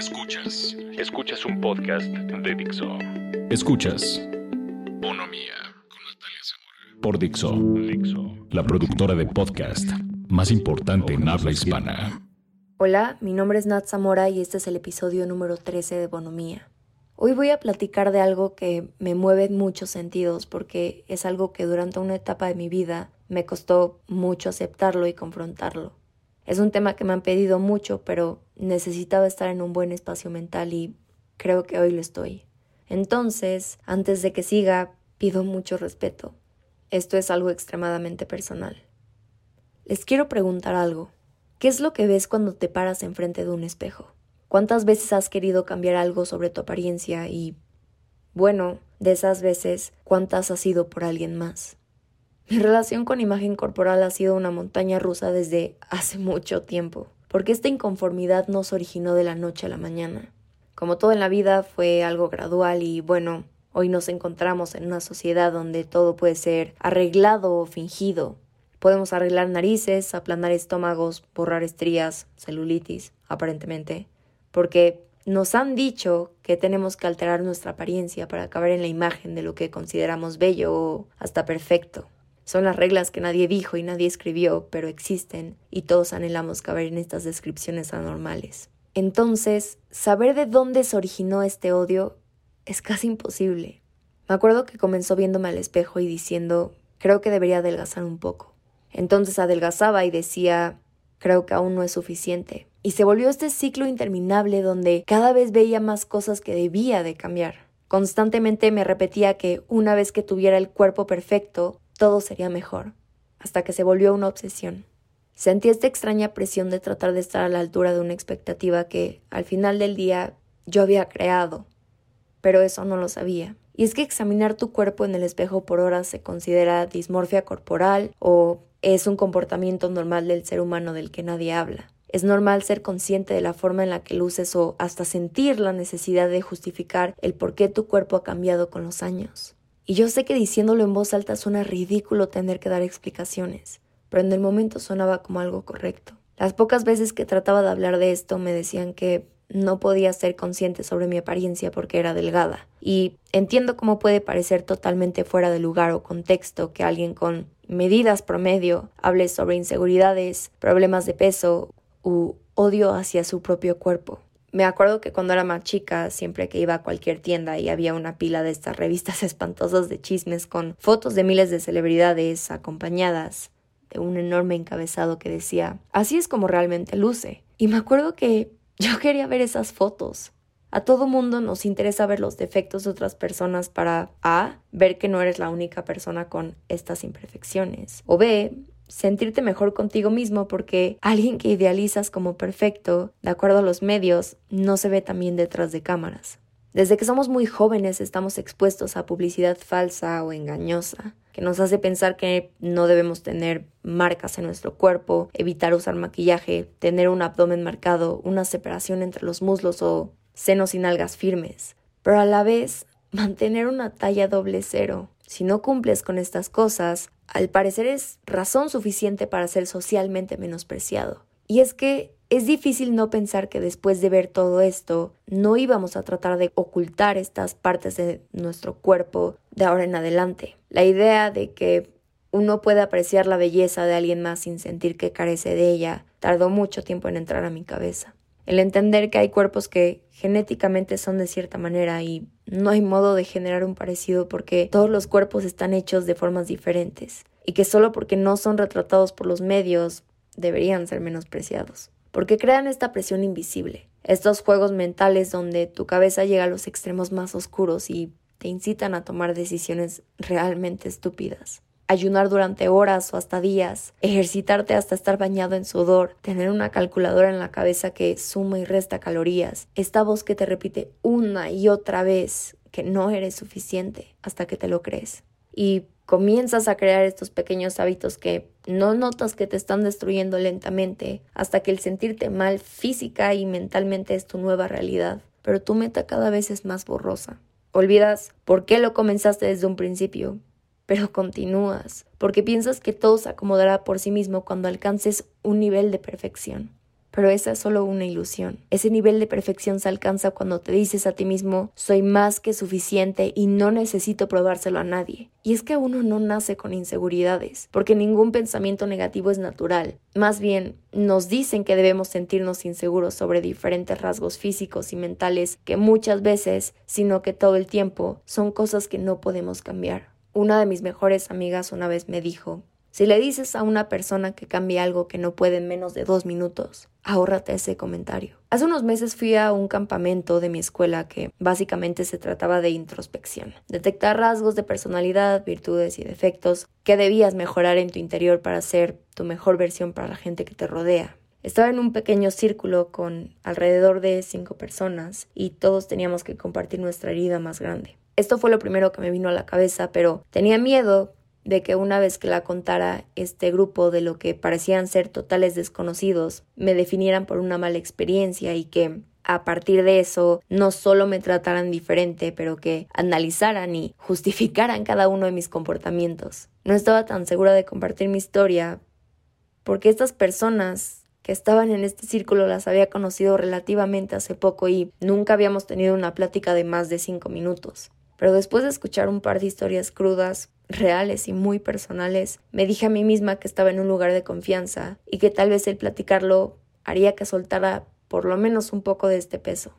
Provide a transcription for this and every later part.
Escuchas. Escuchas un podcast de Dixo. Escuchas. Bonomía con Natalia Zamora. Por Dixo. Dixo. La productora de podcast más importante en habla hispana. Hola, mi nombre es Nat Zamora y este es el episodio número 13 de Bonomía. Hoy voy a platicar de algo que me mueve en muchos sentidos porque es algo que durante una etapa de mi vida me costó mucho aceptarlo y confrontarlo. Es un tema que me han pedido mucho, pero necesitaba estar en un buen espacio mental y creo que hoy lo estoy. Entonces, antes de que siga, pido mucho respeto. Esto es algo extremadamente personal. Les quiero preguntar algo. ¿Qué es lo que ves cuando te paras enfrente de un espejo? ¿Cuántas veces has querido cambiar algo sobre tu apariencia y, bueno, de esas veces, cuántas ha sido por alguien más? Mi relación con imagen corporal ha sido una montaña rusa desde hace mucho tiempo, porque esta inconformidad no se originó de la noche a la mañana. Como todo en la vida fue algo gradual y bueno, hoy nos encontramos en una sociedad donde todo puede ser arreglado o fingido. Podemos arreglar narices, aplanar estómagos, borrar estrías, celulitis, aparentemente porque nos han dicho que tenemos que alterar nuestra apariencia para acabar en la imagen de lo que consideramos bello o hasta perfecto. Son las reglas que nadie dijo y nadie escribió, pero existen y todos anhelamos caber en estas descripciones anormales. Entonces, saber de dónde se originó este odio es casi imposible. Me acuerdo que comenzó viéndome al espejo y diciendo, creo que debería adelgazar un poco. Entonces adelgazaba y decía, creo que aún no es suficiente. Y se volvió este ciclo interminable donde cada vez veía más cosas que debía de cambiar. Constantemente me repetía que una vez que tuviera el cuerpo perfecto, todo sería mejor, hasta que se volvió una obsesión. Sentí esta extraña presión de tratar de estar a la altura de una expectativa que, al final del día, yo había creado, pero eso no lo sabía. Y es que examinar tu cuerpo en el espejo por horas se considera dismorfia corporal o es un comportamiento normal del ser humano del que nadie habla. Es normal ser consciente de la forma en la que luces o hasta sentir la necesidad de justificar el por qué tu cuerpo ha cambiado con los años. Y yo sé que diciéndolo en voz alta suena ridículo tener que dar explicaciones, pero en el momento sonaba como algo correcto. Las pocas veces que trataba de hablar de esto me decían que no podía ser consciente sobre mi apariencia porque era delgada. Y entiendo cómo puede parecer totalmente fuera de lugar o contexto que alguien con medidas promedio hable sobre inseguridades, problemas de peso u odio hacia su propio cuerpo. Me acuerdo que cuando era más chica, siempre que iba a cualquier tienda y había una pila de estas revistas espantosas de chismes con fotos de miles de celebridades acompañadas de un enorme encabezado que decía, así es como realmente luce. Y me acuerdo que yo quería ver esas fotos. A todo mundo nos interesa ver los defectos de otras personas para A. ver que no eres la única persona con estas imperfecciones. O B sentirte mejor contigo mismo porque alguien que idealizas como perfecto, de acuerdo a los medios, no se ve también detrás de cámaras. Desde que somos muy jóvenes estamos expuestos a publicidad falsa o engañosa, que nos hace pensar que no debemos tener marcas en nuestro cuerpo, evitar usar maquillaje, tener un abdomen marcado, una separación entre los muslos o senos y nalgas firmes. Pero a la vez, mantener una talla doble cero. Si no cumples con estas cosas, al parecer es razón suficiente para ser socialmente menospreciado. Y es que es difícil no pensar que después de ver todo esto, no íbamos a tratar de ocultar estas partes de nuestro cuerpo de ahora en adelante. La idea de que uno puede apreciar la belleza de alguien más sin sentir que carece de ella tardó mucho tiempo en entrar a mi cabeza. El entender que hay cuerpos que genéticamente son de cierta manera y no hay modo de generar un parecido porque todos los cuerpos están hechos de formas diferentes y que solo porque no son retratados por los medios deberían ser menospreciados. Porque crean esta presión invisible, estos juegos mentales donde tu cabeza llega a los extremos más oscuros y te incitan a tomar decisiones realmente estúpidas ayunar durante horas o hasta días, ejercitarte hasta estar bañado en sudor, tener una calculadora en la cabeza que suma y resta calorías, esta voz que te repite una y otra vez que no eres suficiente hasta que te lo crees. Y comienzas a crear estos pequeños hábitos que no notas que te están destruyendo lentamente hasta que el sentirte mal física y mentalmente es tu nueva realidad, pero tu meta cada vez es más borrosa. Olvidas por qué lo comenzaste desde un principio, pero continúas, porque piensas que todo se acomodará por sí mismo cuando alcances un nivel de perfección. pero esa es solo una ilusión. Ese nivel de perfección se alcanza cuando te dices a ti mismo soy más que suficiente y no necesito probárselo a nadie. Y es que uno no nace con inseguridades, porque ningún pensamiento negativo es natural. Más bien, nos dicen que debemos sentirnos inseguros sobre diferentes rasgos físicos y mentales que muchas veces, sino que todo el tiempo, son cosas que no podemos cambiar. Una de mis mejores amigas una vez me dijo, si le dices a una persona que cambie algo que no puede en menos de dos minutos, ahórrate ese comentario. Hace unos meses fui a un campamento de mi escuela que básicamente se trataba de introspección, detectar rasgos de personalidad, virtudes y defectos que debías mejorar en tu interior para ser tu mejor versión para la gente que te rodea. Estaba en un pequeño círculo con alrededor de cinco personas y todos teníamos que compartir nuestra herida más grande. Esto fue lo primero que me vino a la cabeza, pero tenía miedo de que una vez que la contara este grupo de lo que parecían ser totales desconocidos, me definieran por una mala experiencia y que a partir de eso no solo me trataran diferente, pero que analizaran y justificaran cada uno de mis comportamientos. No estaba tan segura de compartir mi historia porque estas personas que estaban en este círculo las había conocido relativamente hace poco y nunca habíamos tenido una plática de más de cinco minutos. Pero después de escuchar un par de historias crudas, reales y muy personales, me dije a mí misma que estaba en un lugar de confianza y que tal vez el platicarlo haría que soltara por lo menos un poco de este peso.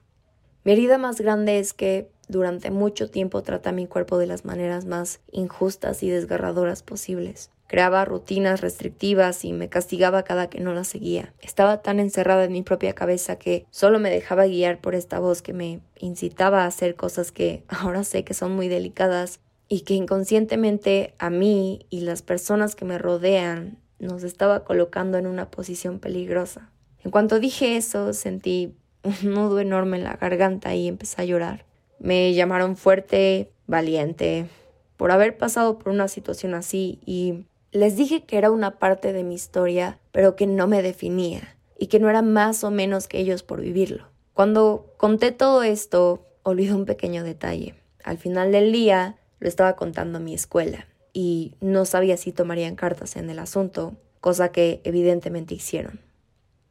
Mi herida más grande es que durante mucho tiempo traté a mi cuerpo de las maneras más injustas y desgarradoras posibles. Creaba rutinas restrictivas y me castigaba cada que no las seguía. Estaba tan encerrada en mi propia cabeza que solo me dejaba guiar por esta voz que me incitaba a hacer cosas que ahora sé que son muy delicadas y que inconscientemente a mí y las personas que me rodean nos estaba colocando en una posición peligrosa. En cuanto dije eso, sentí un nudo enorme en la garganta y empecé a llorar. Me llamaron fuerte, valiente, por haber pasado por una situación así y les dije que era una parte de mi historia, pero que no me definía y que no era más o menos que ellos por vivirlo. Cuando conté todo esto, olvidé un pequeño detalle. Al final del día, lo estaba contando a mi escuela y no sabía si tomarían cartas en el asunto, cosa que evidentemente hicieron.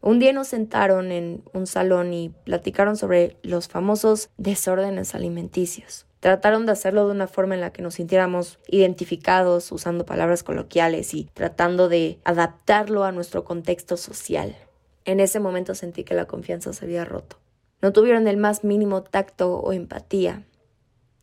Un día nos sentaron en un salón y platicaron sobre los famosos desórdenes alimenticios. Trataron de hacerlo de una forma en la que nos sintiéramos identificados, usando palabras coloquiales y tratando de adaptarlo a nuestro contexto social. En ese momento sentí que la confianza se había roto. No tuvieron el más mínimo tacto o empatía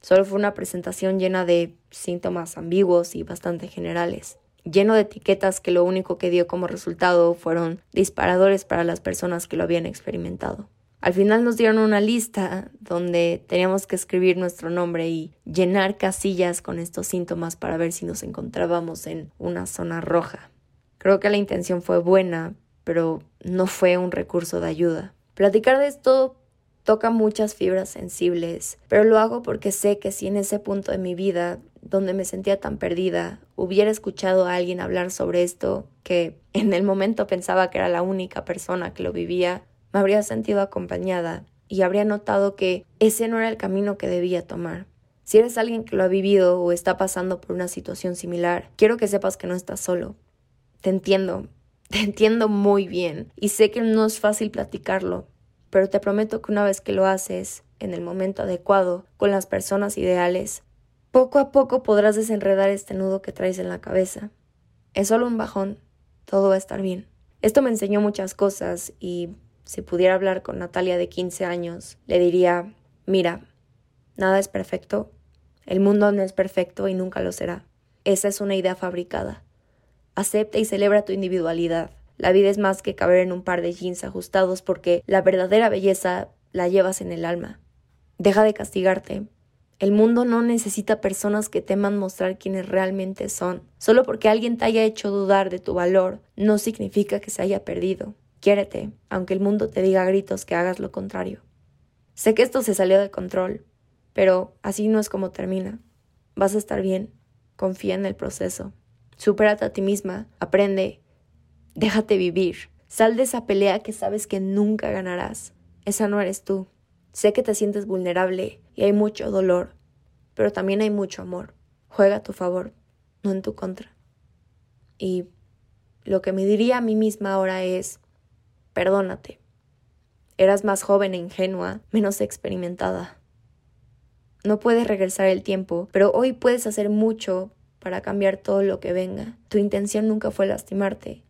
Solo fue una presentación llena de síntomas ambiguos y bastante generales, lleno de etiquetas que lo único que dio como resultado fueron disparadores para las personas que lo habían experimentado. Al final nos dieron una lista donde teníamos que escribir nuestro nombre y llenar casillas con estos síntomas para ver si nos encontrábamos en una zona roja. Creo que la intención fue buena, pero no fue un recurso de ayuda. Platicar de esto toca muchas fibras sensibles, pero lo hago porque sé que si en ese punto de mi vida, donde me sentía tan perdida, hubiera escuchado a alguien hablar sobre esto, que en el momento pensaba que era la única persona que lo vivía, me habría sentido acompañada y habría notado que ese no era el camino que debía tomar. Si eres alguien que lo ha vivido o está pasando por una situación similar, quiero que sepas que no estás solo. Te entiendo, te entiendo muy bien y sé que no es fácil platicarlo, pero te prometo que una vez que lo haces, en el momento adecuado, con las personas ideales, poco a poco podrás desenredar este nudo que traes en la cabeza. Es solo un bajón, todo va a estar bien. Esto me enseñó muchas cosas y si pudiera hablar con Natalia de 15 años, le diría, mira, nada es perfecto, el mundo no es perfecto y nunca lo será. Esa es una idea fabricada. Acepta y celebra tu individualidad. La vida es más que caber en un par de jeans ajustados porque la verdadera belleza la llevas en el alma. Deja de castigarte. El mundo no necesita personas que teman mostrar quiénes realmente son. Solo porque alguien te haya hecho dudar de tu valor, no significa que se haya perdido. Quiérete, aunque el mundo te diga a gritos que hagas lo contrario. Sé que esto se salió de control, pero así no es como termina. Vas a estar bien. Confía en el proceso. Supérate a ti misma, aprende Déjate vivir. Sal de esa pelea que sabes que nunca ganarás. Esa no eres tú. Sé que te sientes vulnerable y hay mucho dolor, pero también hay mucho amor. Juega a tu favor, no en tu contra. Y lo que me diría a mí misma ahora es, perdónate. Eras más joven e ingenua, menos experimentada. No puedes regresar el tiempo, pero hoy puedes hacer mucho para cambiar todo lo que venga. Tu intención nunca fue lastimarte.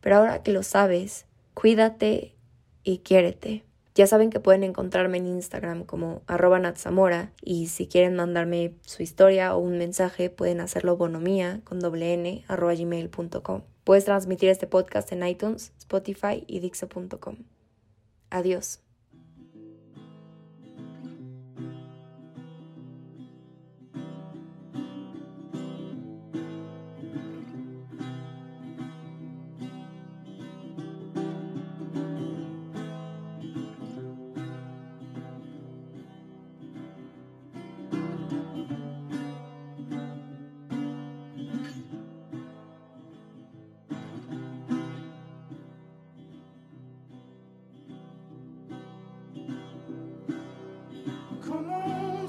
Pero ahora que lo sabes, cuídate y quiérete. Ya saben que pueden encontrarme en Instagram como arroba natzamora y si quieren mandarme su historia o un mensaje pueden hacerlo bonomía con doble n arroba gmail.com. Puedes transmitir este podcast en iTunes, Spotify y Dixo.com. Adiós.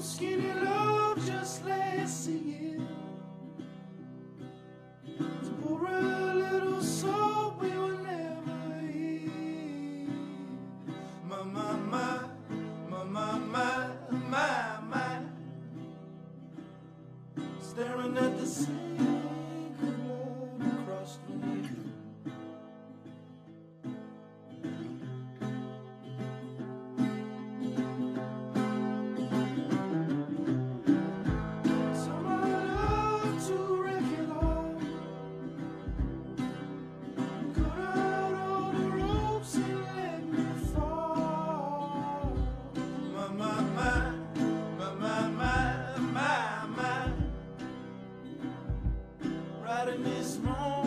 skinny. In this moment.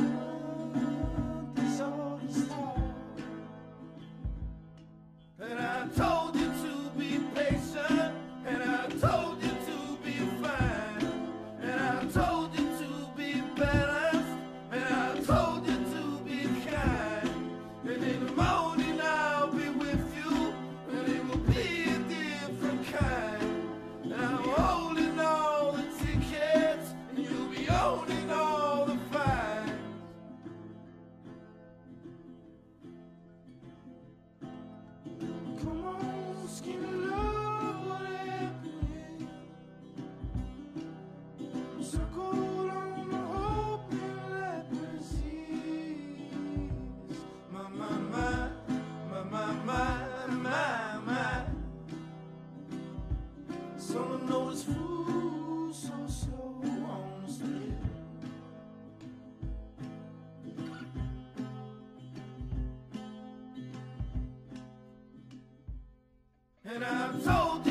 and I'm told